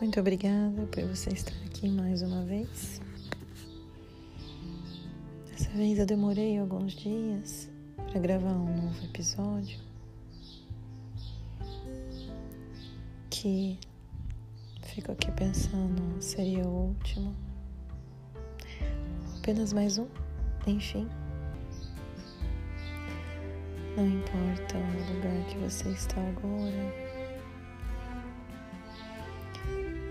Muito obrigada por você estar aqui mais uma vez. Dessa vez eu demorei alguns dias para gravar um novo episódio que fico aqui pensando seria o último. Apenas mais um, enfim. Não importa o lugar que você está agora,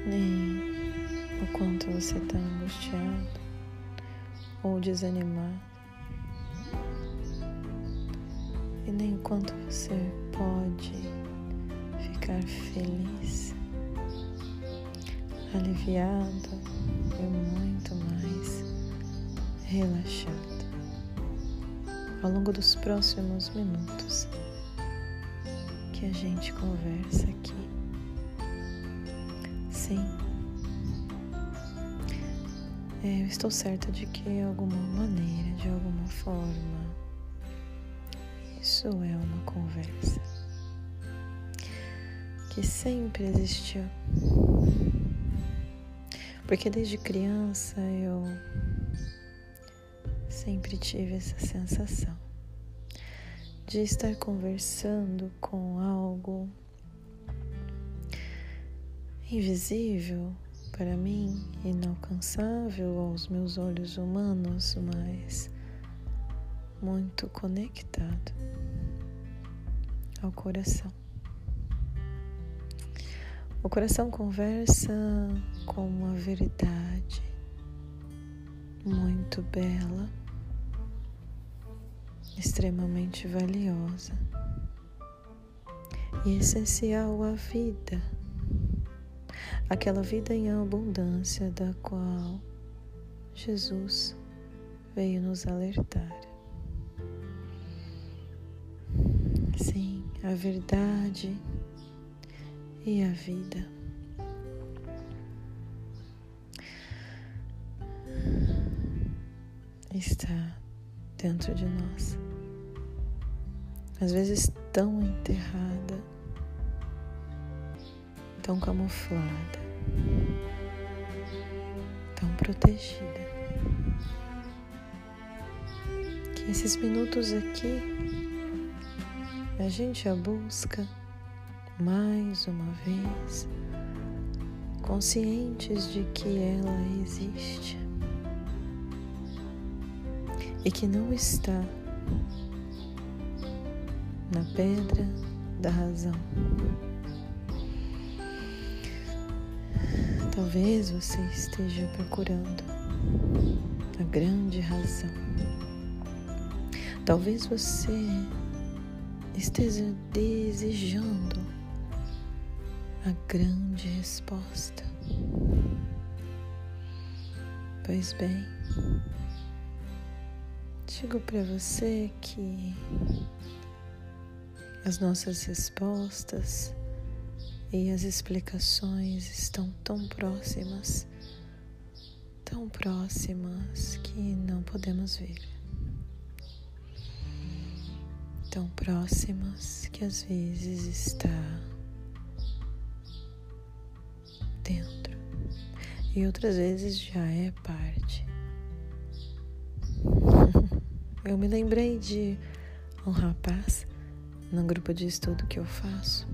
nem o quanto você está angustiado ou desanimado, e nem o quanto você pode ficar feliz, aliviado e muito mais relaxado ao longo dos próximos minutos que a gente conversa aqui. Sim, é, eu estou certa de que de alguma maneira, de alguma forma, isso é uma conversa que sempre existiu. Porque desde criança eu sempre tive essa sensação de estar conversando com algo invisível para mim, inalcançável aos meus olhos humanos, mas muito conectado ao coração. O coração conversa com uma verdade muito bela extremamente valiosa e essencial à vida, aquela vida em abundância da qual Jesus veio nos alertar. Sim, a verdade e a vida. Está dentro de nós às vezes tão enterrada, tão camuflada, tão protegida, que esses minutos aqui a gente a busca mais uma vez, conscientes de que ela existe e que não está na pedra da razão. Talvez você esteja procurando a grande razão. Talvez você esteja desejando a grande resposta. Pois bem, digo para você que as nossas respostas e as explicações estão tão próximas, tão próximas que não podemos ver. Tão próximas que às vezes está dentro e outras vezes já é parte. Eu me lembrei de um rapaz no grupo de estudo que eu faço.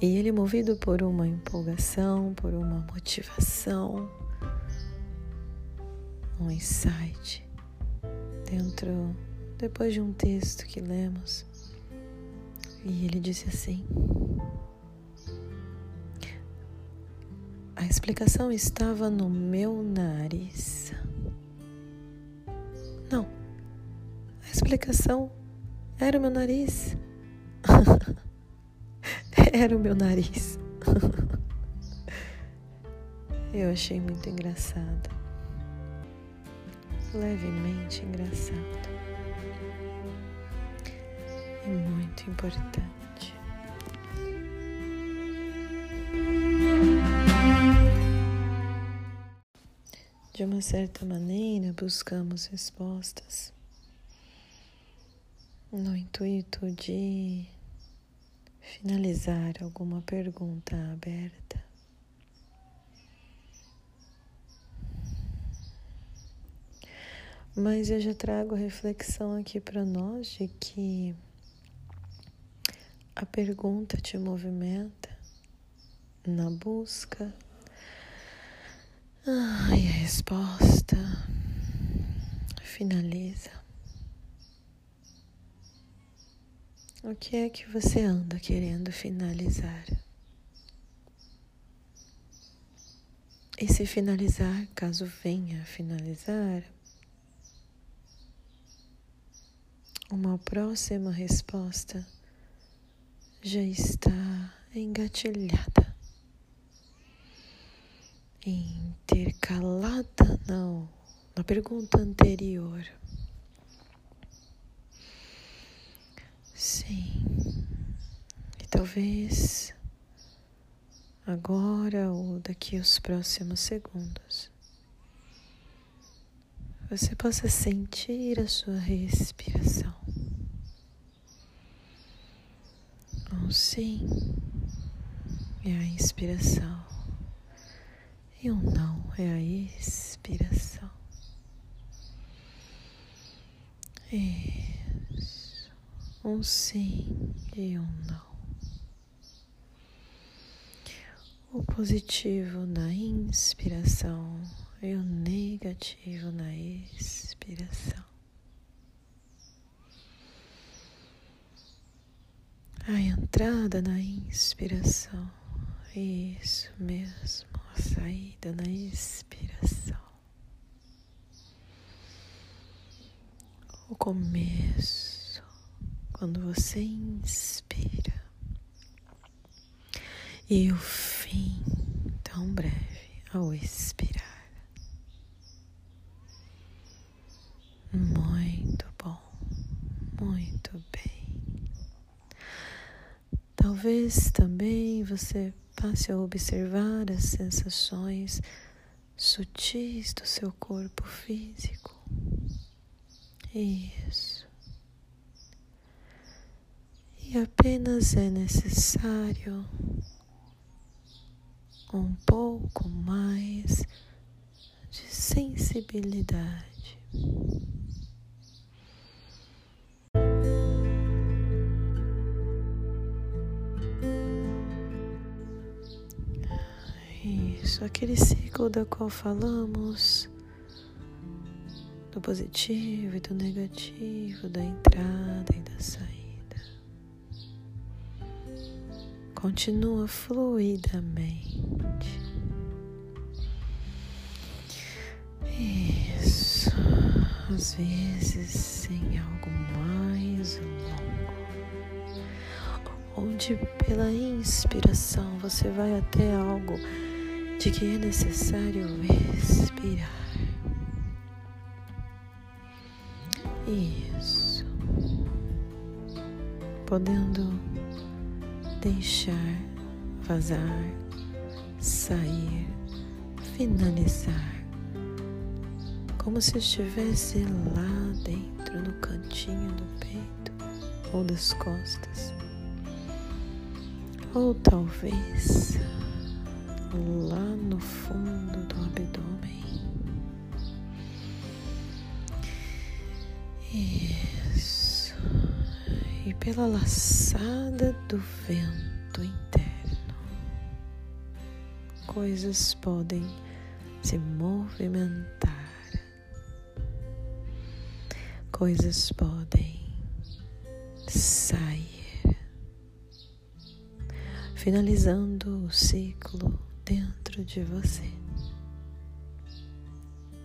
E ele, movido por uma empolgação, por uma motivação, um insight, dentro, depois de um texto que lemos, e ele disse assim: A explicação estava no meu nariz. Não, a explicação era o meu nariz. Era o meu nariz. Eu achei muito engraçado. Levemente engraçado. E muito importante. De uma certa maneira, buscamos respostas no intuito de finalizar alguma pergunta aberta. Mas eu já trago a reflexão aqui para nós de que a pergunta te movimenta na busca ah, e a resposta finaliza. O que é que você anda querendo finalizar? E se finalizar, caso venha a finalizar, uma próxima resposta já está engatilhada, intercalada não, na pergunta anterior. Sim, e talvez agora ou daqui aos próximos segundos você possa sentir a sua respiração. Um sim é a inspiração e um não é a expiração. Isso. Um sim e um não. O positivo na inspiração e o negativo na expiração. A entrada na inspiração, isso mesmo, a saída na expiração. O começo, quando você inspira, e o fim, tão breve, ao expirar. Muito bom, muito bem. Talvez também você passe a observar as sensações sutis do seu corpo físico. Isso. E apenas é necessário um pouco mais de sensibilidade. Isso, aquele ciclo da qual falamos, do positivo e do negativo, da entrada e da saída. Continua fluidamente. Isso, às vezes em algo mais longo, onde pela inspiração você vai até algo de que é necessário respirar. Isso. Podendo deixar vazar, sair, finalizar, como se estivesse lá dentro no cantinho do peito ou das costas, ou talvez lá no fundo do abdômen. Isso. E pela laçada do vento interno, coisas podem se movimentar, coisas podem sair finalizando o ciclo dentro de você,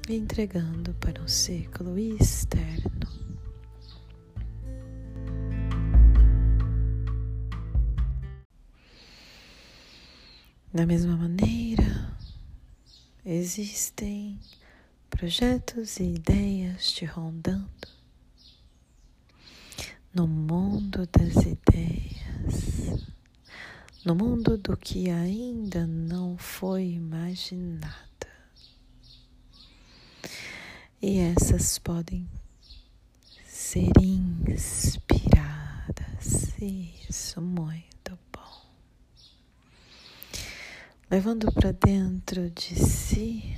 entregando para um ciclo externo. Da mesma maneira, existem projetos e ideias te rondando no mundo das ideias no mundo do que ainda não foi imaginado. E essas podem ser inspiradas. Isso, muito bom. Levando para dentro de si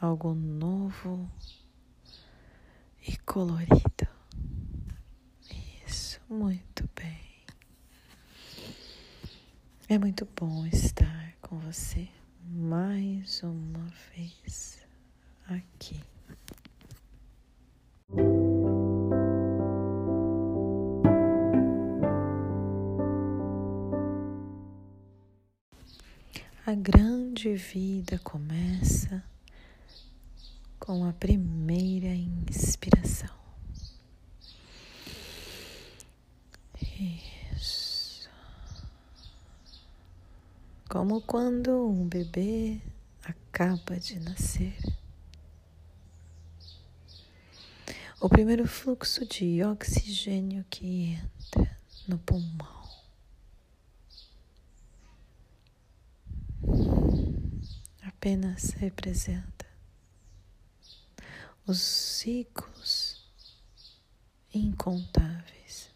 algo novo, e colorido. Isso, muito bem. É muito bom estar com você mais uma vez aqui. A grande vida começa com a primeira inspiração. Isso. Como quando um bebê acaba de nascer. O primeiro fluxo de oxigênio que entra no pulmão. Apenas representa os ciclos incontáveis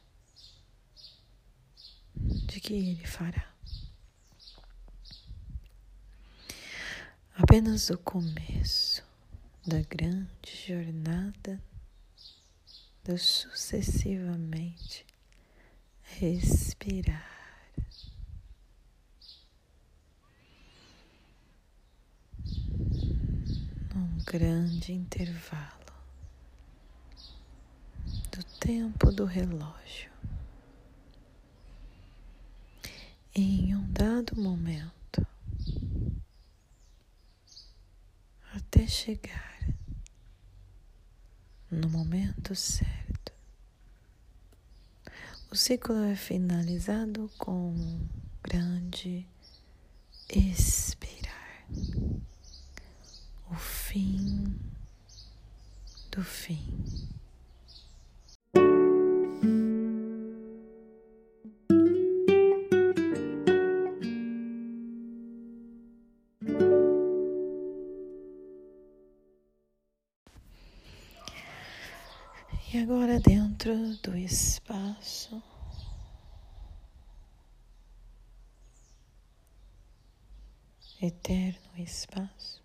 de que ele fará. Apenas o começo da grande jornada do sucessivamente respirar. Grande intervalo do tempo do relógio. Em um dado momento, até chegar no momento certo, o ciclo é finalizado com um grande expirar o fim do fim. E agora, dentro do espaço, eterno espaço,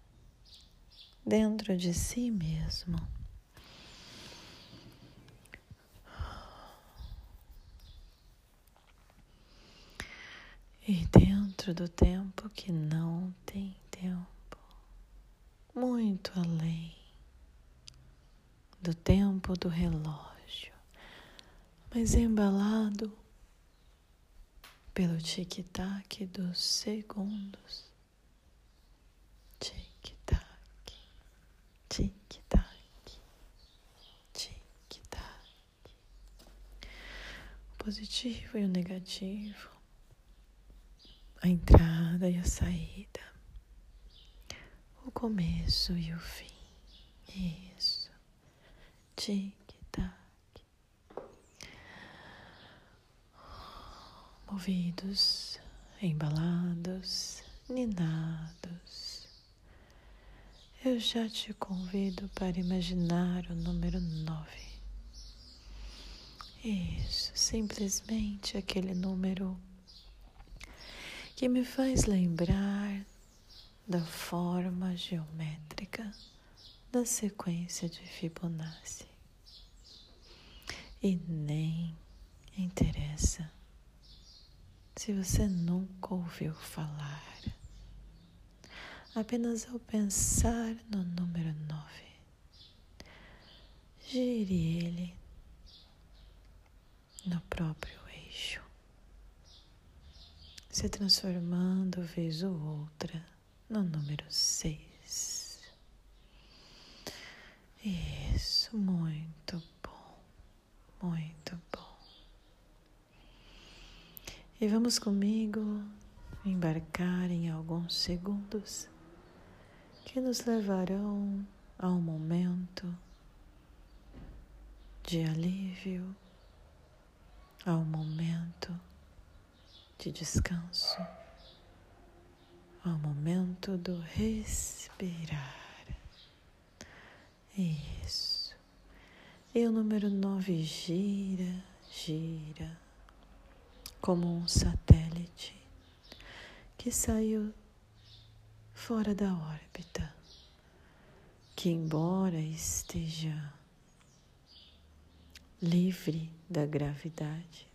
dentro de si mesmo. E dentro do tempo que não tem tempo, muito além do tempo do relógio, mas embalado pelo tic-tac dos segundos. Tic-tac, tic-tac. O positivo e o negativo, a entrada e a saída, o começo e o fim. Isso. Tic-tac. Movidos, embalados, ninados eu já te convido para imaginar o número nove. Isso, simplesmente aquele número que me faz lembrar da forma geométrica da sequência de Fibonacci. E nem interessa se você nunca ouviu falar apenas ao pensar no número nove. Gire ele no próprio eixo, se transformando vez ou outra no número seis. Isso, muito bom, muito bom. E vamos comigo embarcar em alguns segundos que nos levarão a um momento de alívio, a um momento de descanso, ao momento do respirar. Isso. E o número nove gira, gira, como um satélite que saiu fora da órbita, que embora esteja livre da gravidade,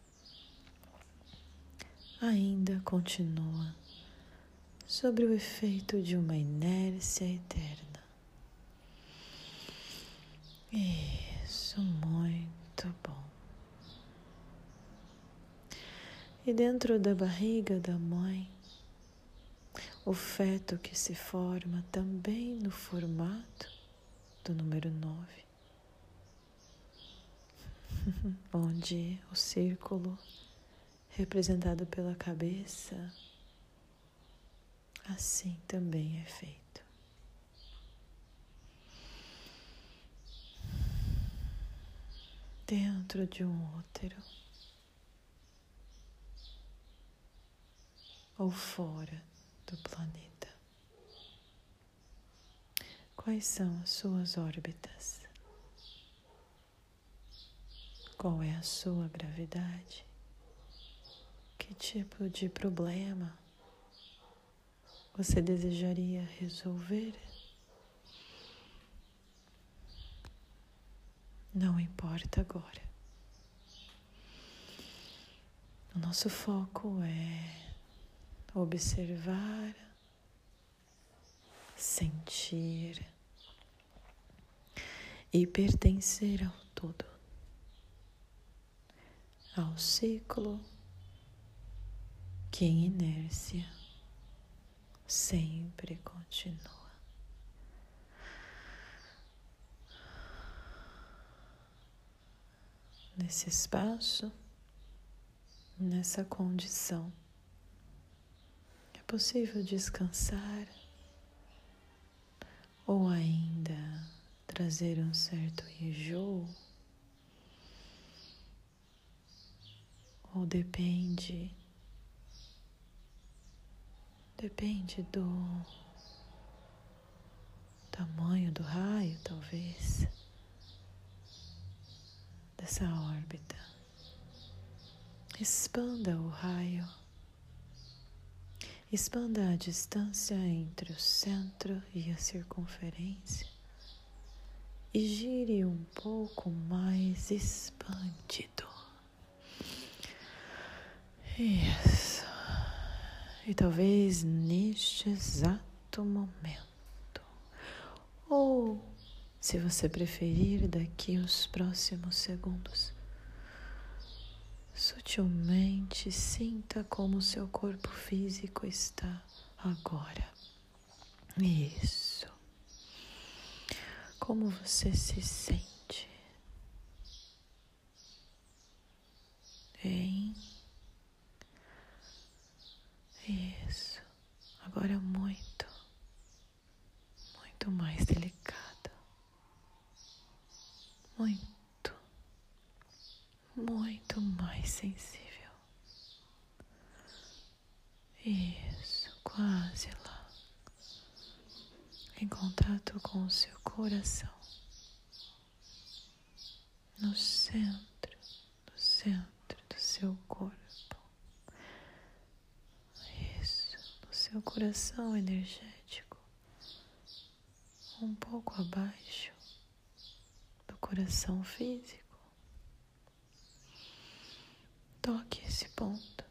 ainda continua sobre o efeito de uma inércia eterna. Isso, muito bom. E dentro da barriga da mãe, o feto que se forma também no formato do número 9, onde o círculo representado pela cabeça, assim também é feito. Dentro de um útero. ou fora do planeta? Quais são as suas órbitas? Qual é a sua gravidade? Que tipo de problema você desejaria resolver? Não importa agora. O nosso foco é observar, sentir e pertencer ao todo, ao ciclo que em inércia sempre continua. Nesse espaço, nessa condição possível descansar ou ainda trazer um certo enjoo, ou depende, depende do tamanho do raio, talvez, dessa órbita. Expanda o raio Expanda a distância entre o centro e a circunferência e gire um pouco mais expandido. Isso. E talvez neste exato momento, ou se você preferir, daqui os próximos segundos Sutilmente sinta como seu corpo físico está agora. Isso. Como você se sente? Bem. Isso. Agora muito, muito mais delicada. Muito muito mais sensível. Isso, quase lá. Em contato com o seu coração. No centro, no centro do seu corpo. Isso, no seu coração energético. Um pouco abaixo do coração físico. Toque esse ponto.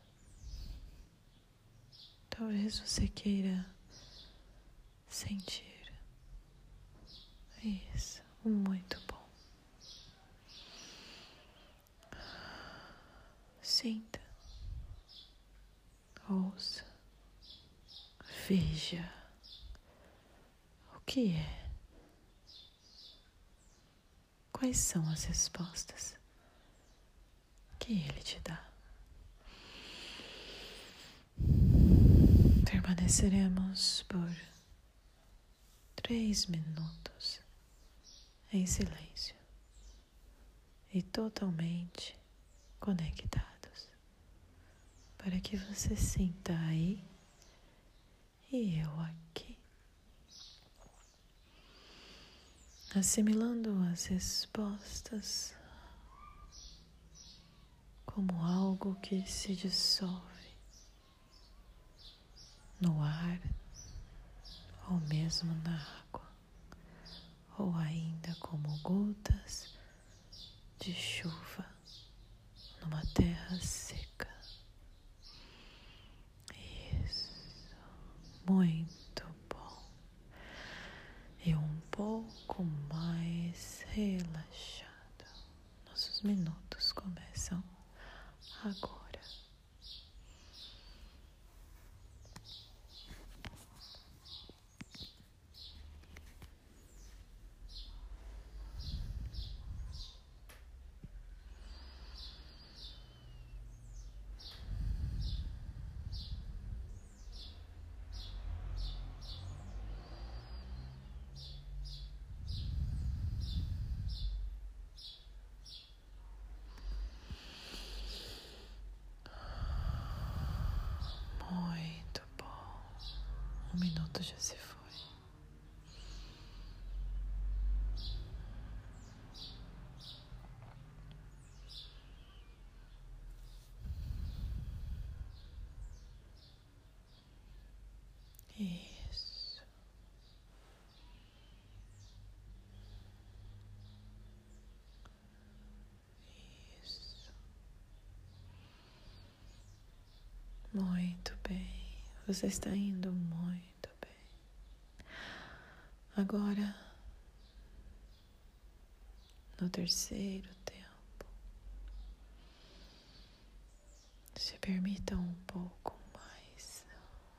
Talvez você queira sentir. Isso, muito bom. Sinta, ouça, veja o que é. Quais são as respostas? Que Ele te dá. Permaneceremos por três minutos em silêncio e totalmente conectados para que você sinta aí e eu aqui. Assimilando as respostas como algo que se dissolve no ar ou mesmo na água, ou ainda como gotas de chuva numa terra seca. Isso, muito bom. E um pouco mais relaxado. Nossos minutos começam agora. Um minuto já se foi. Isso. Isso. Muito bem. Você está indo. Agora, no terceiro tempo, se permita um pouco mais,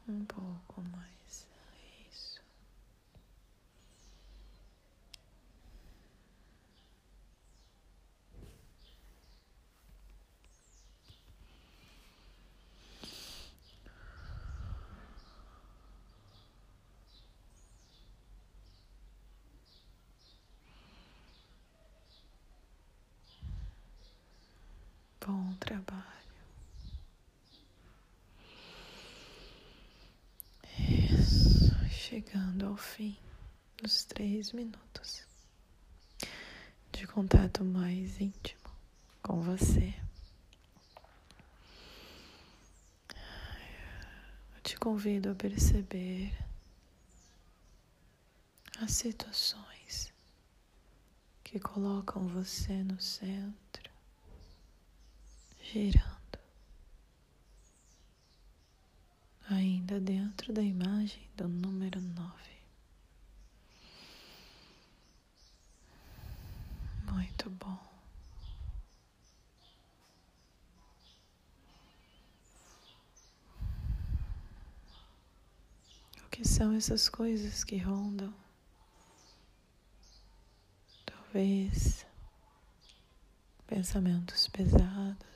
um pouco mais. Bom trabalho. Isso, chegando ao fim dos três minutos de contato mais íntimo com você. Eu te convido a perceber as situações que colocam você no centro girando, ainda dentro da imagem do número nove. Muito bom. O que são essas coisas que rondam? Talvez pensamentos pesados,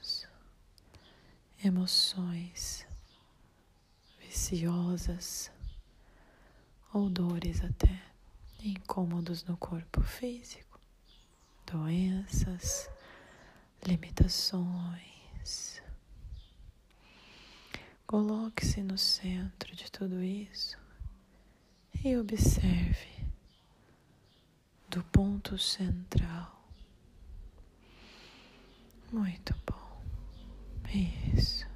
emoções viciosas ou dores até incômodos no corpo físico, doenças, limitações. Coloque-se no centro de tudo isso e observe do ponto central. Muito bom. Isso.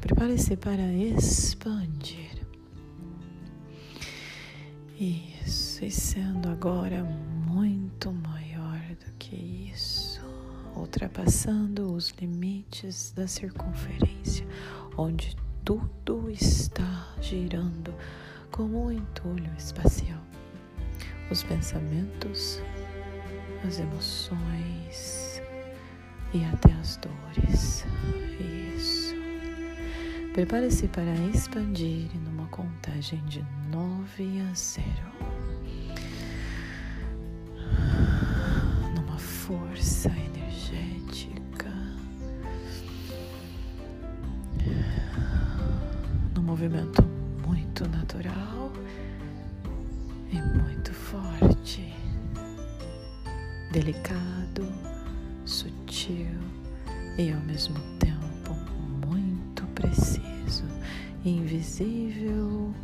Prepare-se para expandir. Isso, e sendo agora muito maior do que isso, ultrapassando os limites da circunferência, onde tudo está girando como um entulho espacial. Os pensamentos, as emoções e até as dores. Isso. Prepare-se para expandir numa contagem de nove a zero. Numa força energética. No movimento muito natural e muito forte, delicado, sutil e ao mesmo tempo muito preciso, invisível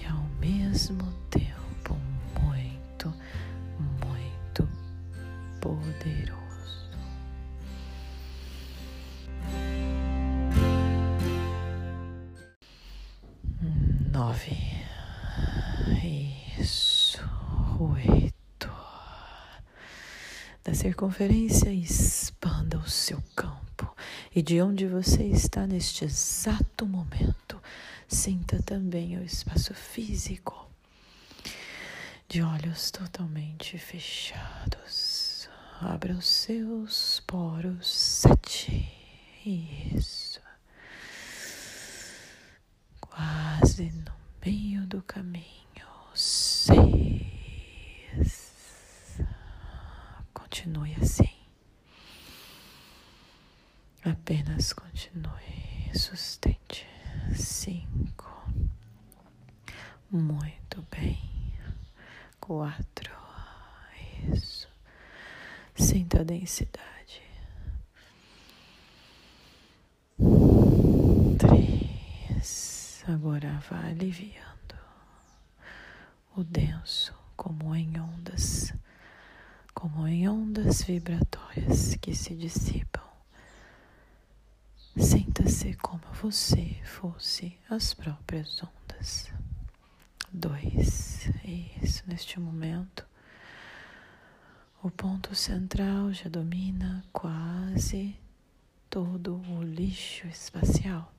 e ao mesmo Circunferência, expanda o seu campo. E de onde você está neste exato momento, sinta também o espaço físico. De olhos totalmente fechados, abra os seus poros. Sete. Isso. Quase no meio do caminho. Seis. Continue assim. Apenas continue. Sustente. Cinco. Muito bem. Quatro. Isso. Sinta a densidade. Três. Agora vá aliviando o denso como em ondas como em ondas vibratórias que se dissipam. Sinta-se como você fosse as próprias ondas. Dois. Isso, neste momento, o ponto central já domina quase todo o lixo espacial.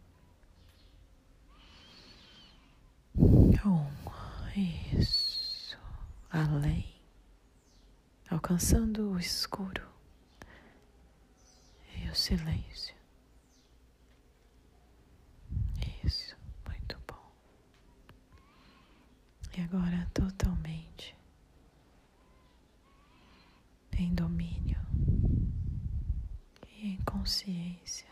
Um. Isso. Além alcançando o escuro e o silêncio. Isso, muito bom. E agora totalmente em domínio e em consciência.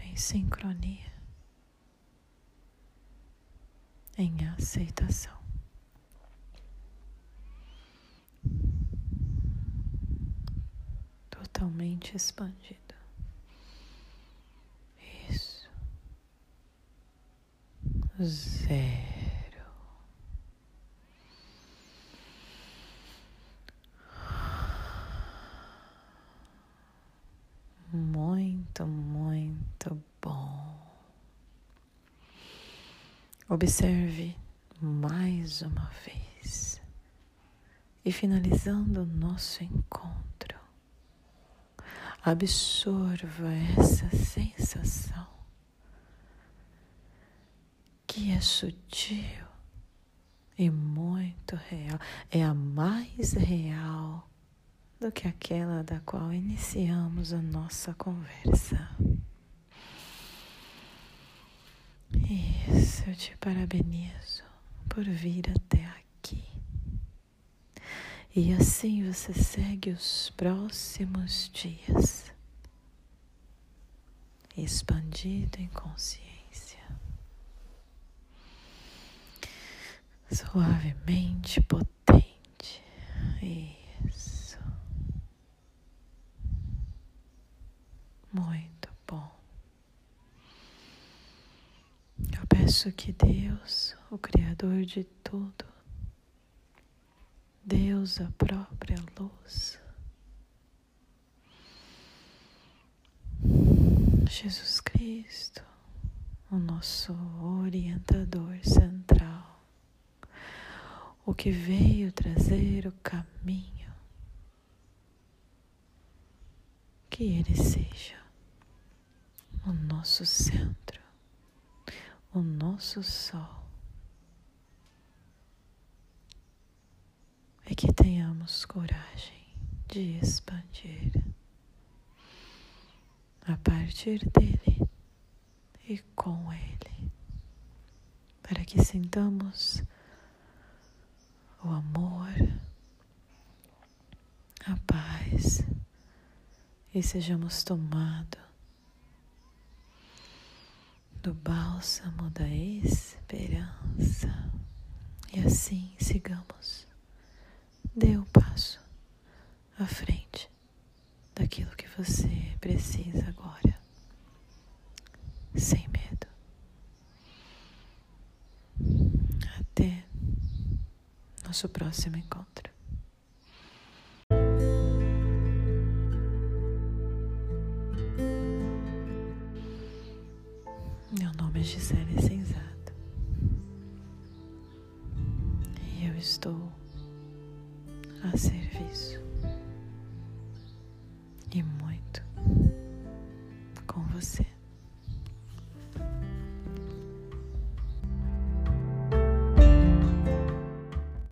Em sincronia. Em aceitação. Totalmente expandido. Isso. Zero. Muito, muito bom. Observe mais uma vez. E finalizando o nosso encontro, absorva essa sensação que é sutil e muito real, é a mais real do que aquela da qual iniciamos a nossa conversa. Isso, eu te parabenizo por vir até aqui. E assim você segue os próximos dias, expandido em consciência, suavemente potente. Isso. Muito. Peço que Deus, o Criador de tudo, Deus, a própria luz, Jesus Cristo, o nosso orientador central, o que veio trazer o caminho, que Ele seja o nosso centro o nosso sol. É que tenhamos coragem de expandir a partir dele e com ele, para que sintamos o amor, a paz e sejamos tomados do bálsamo da esperança. E assim sigamos. Dê um passo à frente daquilo que você precisa agora, sem medo. Até nosso próximo encontro. Gisele Sensato. E eu estou